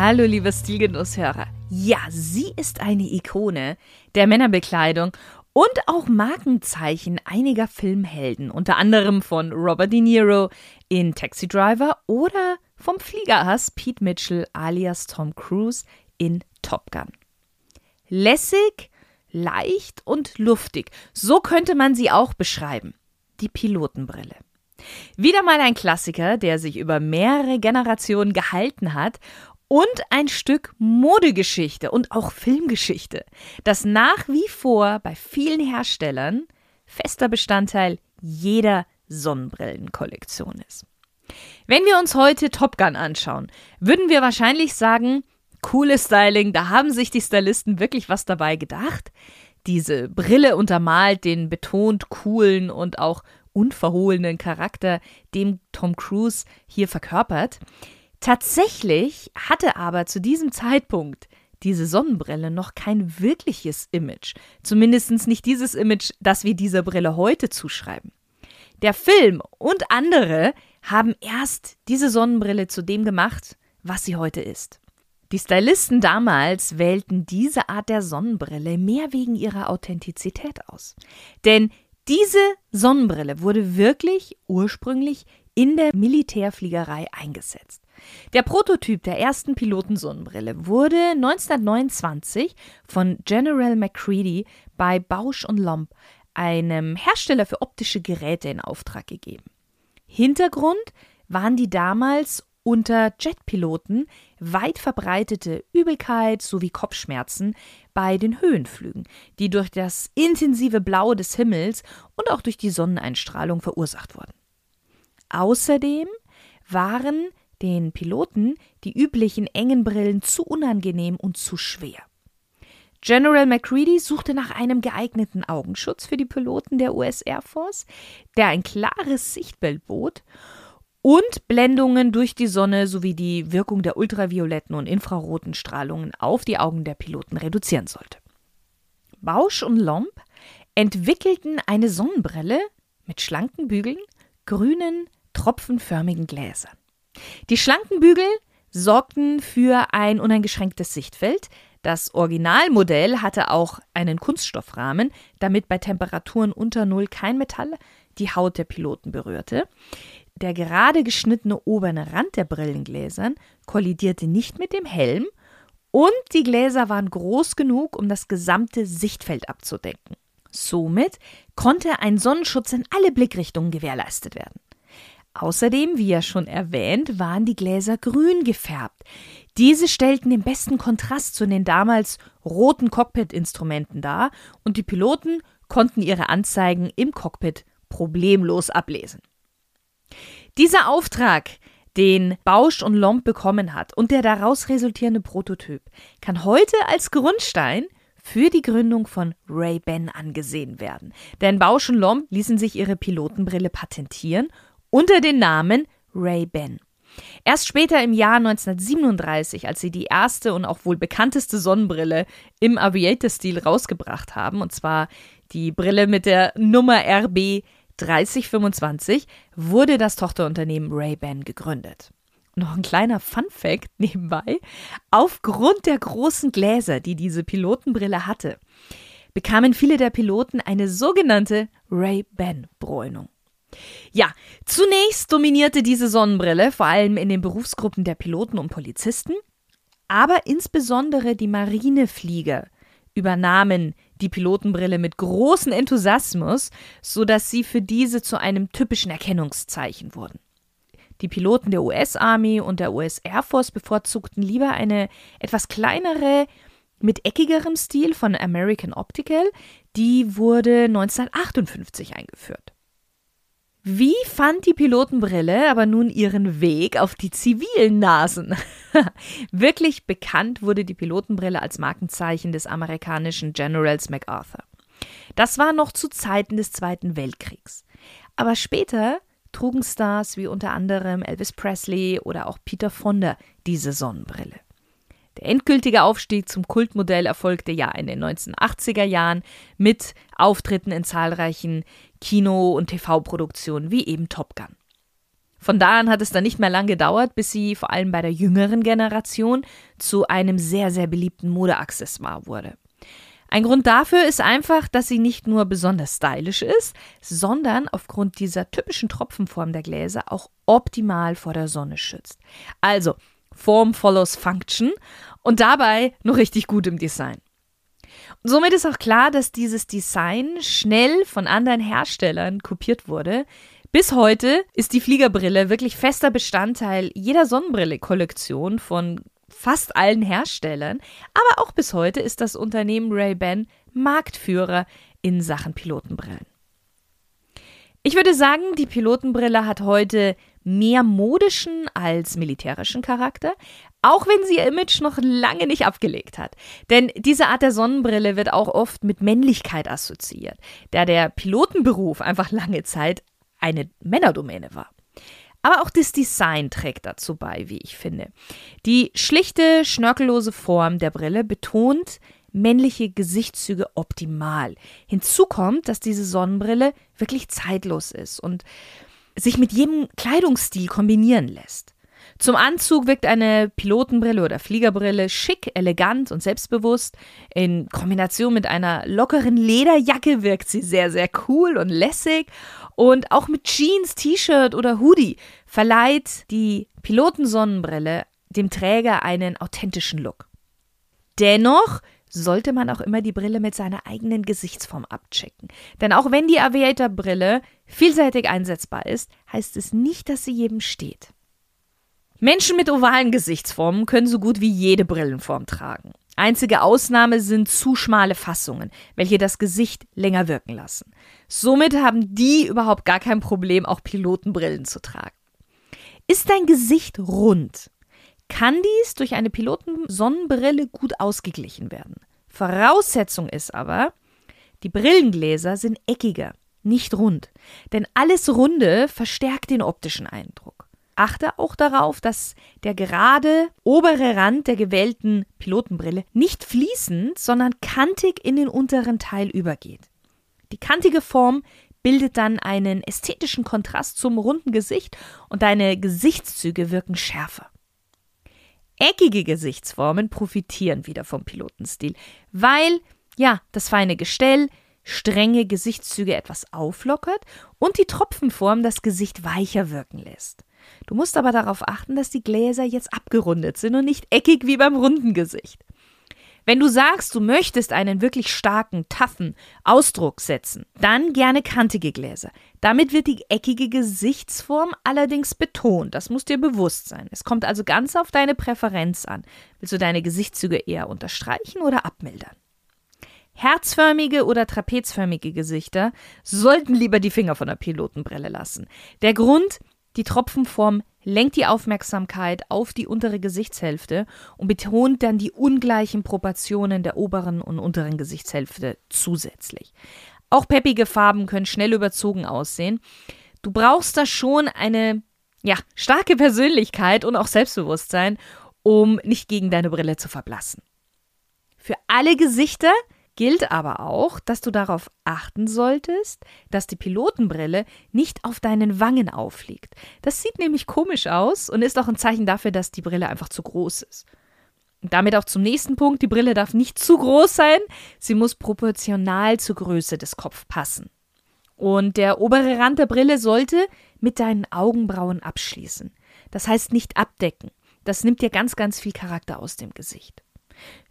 Hallo, liebe Stilgenusshörer. Ja, sie ist eine Ikone der Männerbekleidung und auch Markenzeichen einiger Filmhelden, unter anderem von Robert De Niro in Taxi Driver oder vom Fliegerhass Pete Mitchell alias Tom Cruise in Top Gun. Lässig, leicht und luftig, so könnte man sie auch beschreiben. Die Pilotenbrille. Wieder mal ein Klassiker, der sich über mehrere Generationen gehalten hat und ein Stück Modegeschichte und auch Filmgeschichte, das nach wie vor bei vielen Herstellern fester Bestandteil jeder Sonnenbrillenkollektion ist. Wenn wir uns heute Top Gun anschauen, würden wir wahrscheinlich sagen, cooles Styling, da haben sich die Stylisten wirklich was dabei gedacht. Diese Brille untermalt den betont coolen und auch unverhohlenen Charakter, dem Tom Cruise hier verkörpert. Tatsächlich hatte aber zu diesem Zeitpunkt diese Sonnenbrille noch kein wirkliches Image. Zumindest nicht dieses Image, das wir dieser Brille heute zuschreiben. Der Film und andere haben erst diese Sonnenbrille zu dem gemacht, was sie heute ist. Die Stylisten damals wählten diese Art der Sonnenbrille mehr wegen ihrer Authentizität aus. Denn diese Sonnenbrille wurde wirklich ursprünglich in der Militärfliegerei eingesetzt. Der Prototyp der ersten Pilotensonnenbrille wurde 1929 von General MacCready bei Bausch und Lomb, einem Hersteller für optische Geräte, in Auftrag gegeben. Hintergrund waren die damals unter Jetpiloten weit verbreitete Übelkeit sowie Kopfschmerzen bei den Höhenflügen, die durch das intensive Blau des Himmels und auch durch die Sonneneinstrahlung verursacht wurden. Außerdem waren den Piloten die üblichen engen Brillen zu unangenehm und zu schwer. General MacCready suchte nach einem geeigneten Augenschutz für die Piloten der US Air Force, der ein klares Sichtbild bot und Blendungen durch die Sonne sowie die Wirkung der ultravioletten und infraroten Strahlungen auf die Augen der Piloten reduzieren sollte. Bausch und Lomb entwickelten eine Sonnenbrille mit schlanken Bügeln, grünen, tropfenförmigen Gläsern. Die schlanken Bügel sorgten für ein uneingeschränktes Sichtfeld. Das Originalmodell hatte auch einen Kunststoffrahmen, damit bei Temperaturen unter Null kein Metall die Haut der Piloten berührte. Der gerade geschnittene obere Rand der Brillengläsern kollidierte nicht mit dem Helm und die Gläser waren groß genug, um das gesamte Sichtfeld abzudecken. Somit konnte ein Sonnenschutz in alle Blickrichtungen gewährleistet werden. Außerdem, wie ja schon erwähnt, waren die Gläser grün gefärbt. Diese stellten den besten Kontrast zu den damals roten Cockpit-Instrumenten dar und die Piloten konnten ihre Anzeigen im Cockpit problemlos ablesen. Dieser Auftrag, den Bausch und Lomb bekommen hat und der daraus resultierende Prototyp, kann heute als Grundstein für die Gründung von Ray-Ban angesehen werden. Denn Bausch und Lomb ließen sich ihre Pilotenbrille patentieren unter dem Namen Ray-Ban. Erst später im Jahr 1937, als sie die erste und auch wohl bekannteste Sonnenbrille im Aviator-Stil rausgebracht haben, und zwar die Brille mit der Nummer RB 3025, wurde das Tochterunternehmen Ray-Ban gegründet. noch ein kleiner Fun-Fact nebenbei: Aufgrund der großen Gläser, die diese Pilotenbrille hatte, bekamen viele der Piloten eine sogenannte Ray-Ban-Bräunung. Ja, zunächst dominierte diese Sonnenbrille vor allem in den Berufsgruppen der Piloten und Polizisten, aber insbesondere die Marineflieger übernahmen die Pilotenbrille mit großem Enthusiasmus, sodass sie für diese zu einem typischen Erkennungszeichen wurden. Die Piloten der US Army und der US Air Force bevorzugten lieber eine etwas kleinere, mit eckigerem Stil von American Optical, die wurde 1958 eingeführt. Wie fand die Pilotenbrille aber nun ihren Weg auf die zivilen Nasen? Wirklich bekannt wurde die Pilotenbrille als Markenzeichen des amerikanischen Generals MacArthur. Das war noch zu Zeiten des Zweiten Weltkriegs. Aber später trugen Stars wie unter anderem Elvis Presley oder auch Peter Fonda diese Sonnenbrille. Der endgültige Aufstieg zum Kultmodell erfolgte ja in den 1980er Jahren mit Auftritten in zahlreichen Kino- und TV-Produktionen wie eben Top Gun. Von da an hat es dann nicht mehr lang gedauert, bis sie vor allem bei der jüngeren Generation zu einem sehr, sehr beliebten Modeaccessoire wurde. Ein Grund dafür ist einfach, dass sie nicht nur besonders stylisch ist, sondern aufgrund dieser typischen Tropfenform der Gläser auch optimal vor der Sonne schützt. Also, Form follows Function und dabei noch richtig gut im Design. Somit ist auch klar, dass dieses Design schnell von anderen Herstellern kopiert wurde. Bis heute ist die Fliegerbrille wirklich fester Bestandteil jeder Sonnenbrille-Kollektion von fast allen Herstellern, aber auch bis heute ist das Unternehmen Ray-Ban Marktführer in Sachen Pilotenbrillen. Ich würde sagen, die Pilotenbrille hat heute mehr modischen als militärischen Charakter, auch wenn sie ihr Image noch lange nicht abgelegt hat. Denn diese Art der Sonnenbrille wird auch oft mit Männlichkeit assoziiert, da der Pilotenberuf einfach lange Zeit eine Männerdomäne war. Aber auch das Design trägt dazu bei, wie ich finde. Die schlichte, schnörkellose Form der Brille betont männliche Gesichtszüge optimal. Hinzu kommt, dass diese Sonnenbrille wirklich zeitlos ist und sich mit jedem Kleidungsstil kombinieren lässt. Zum Anzug wirkt eine Pilotenbrille oder Fliegerbrille schick, elegant und selbstbewusst. In Kombination mit einer lockeren Lederjacke wirkt sie sehr, sehr cool und lässig. Und auch mit Jeans, T-Shirt oder Hoodie verleiht die Pilotensonnenbrille dem Träger einen authentischen Look. Dennoch sollte man auch immer die Brille mit seiner eigenen Gesichtsform abchecken. Denn auch wenn die Aviator-Brille vielseitig einsetzbar ist, heißt es nicht, dass sie jedem steht. Menschen mit ovalen Gesichtsformen können so gut wie jede Brillenform tragen. Einzige Ausnahme sind zu schmale Fassungen, welche das Gesicht länger wirken lassen. Somit haben die überhaupt gar kein Problem, auch Pilotenbrillen zu tragen. Ist dein Gesicht rund, kann dies durch eine Pilotensonnenbrille gut ausgeglichen werden. Voraussetzung ist aber, die Brillengläser sind eckiger, nicht rund, denn alles Runde verstärkt den optischen Eindruck. Achte auch darauf, dass der gerade obere Rand der gewählten Pilotenbrille nicht fließend, sondern kantig in den unteren Teil übergeht. Die kantige Form bildet dann einen ästhetischen Kontrast zum runden Gesicht und deine Gesichtszüge wirken schärfer. Eckige Gesichtsformen profitieren wieder vom Pilotenstil, weil ja, das feine Gestell strenge Gesichtszüge etwas auflockert und die Tropfenform das Gesicht weicher wirken lässt. Du musst aber darauf achten, dass die Gläser jetzt abgerundet sind und nicht eckig wie beim runden Gesicht. Wenn du sagst, du möchtest einen wirklich starken, taffen Ausdruck setzen, dann gerne kantige Gläser. Damit wird die eckige Gesichtsform allerdings betont. Das muss dir bewusst sein. Es kommt also ganz auf deine Präferenz an. Willst du deine Gesichtszüge eher unterstreichen oder abmildern? Herzförmige oder trapezförmige Gesichter sollten lieber die Finger von der Pilotenbrille lassen. Der Grund, die Tropfenform lenkt die Aufmerksamkeit auf die untere Gesichtshälfte und betont dann die ungleichen Proportionen der oberen und unteren Gesichtshälfte zusätzlich. Auch peppige Farben können schnell überzogen aussehen. Du brauchst da schon eine ja, starke Persönlichkeit und auch Selbstbewusstsein, um nicht gegen deine Brille zu verblassen. Für alle Gesichter gilt aber auch, dass du darauf achten solltest, dass die Pilotenbrille nicht auf deinen Wangen aufliegt. Das sieht nämlich komisch aus und ist auch ein Zeichen dafür, dass die Brille einfach zu groß ist. Und damit auch zum nächsten Punkt, die Brille darf nicht zu groß sein, sie muss proportional zur Größe des Kopfs passen. Und der obere Rand der Brille sollte mit deinen Augenbrauen abschließen. Das heißt nicht abdecken. Das nimmt dir ganz, ganz viel Charakter aus dem Gesicht.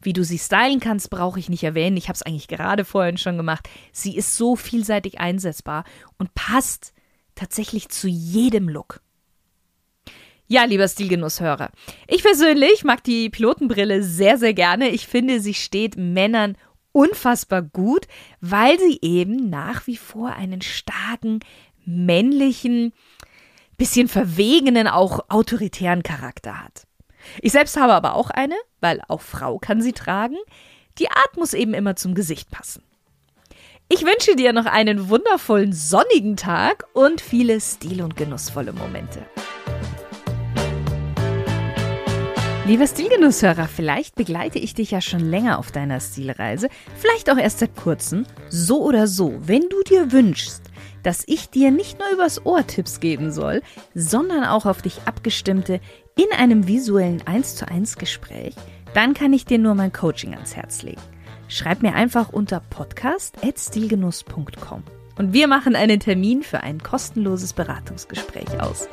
Wie du sie stylen kannst, brauche ich nicht erwähnen. Ich habe es eigentlich gerade vorhin schon gemacht. Sie ist so vielseitig einsetzbar und passt tatsächlich zu jedem Look. Ja, lieber Stilgenusshörer. Ich persönlich mag die Pilotenbrille sehr, sehr gerne. Ich finde, sie steht Männern unfassbar gut, weil sie eben nach wie vor einen starken männlichen, bisschen verwegenen, auch autoritären Charakter hat. Ich selbst habe aber auch eine, weil auch Frau kann sie tragen. Die Art muss eben immer zum Gesicht passen. Ich wünsche dir noch einen wundervollen sonnigen Tag und viele stil- und genussvolle Momente. Lieber Stilgenusshörer, vielleicht begleite ich dich ja schon länger auf deiner Stilreise, vielleicht auch erst seit kurzem. So oder so, wenn du dir wünschst, dass ich dir nicht nur übers Ohr Tipps geben soll, sondern auch auf dich abgestimmte in einem visuellen 1 zu 1 Gespräch, dann kann ich dir nur mein Coaching ans Herz legen. Schreib mir einfach unter podcast.stilgenuss.com und wir machen einen Termin für ein kostenloses Beratungsgespräch aus.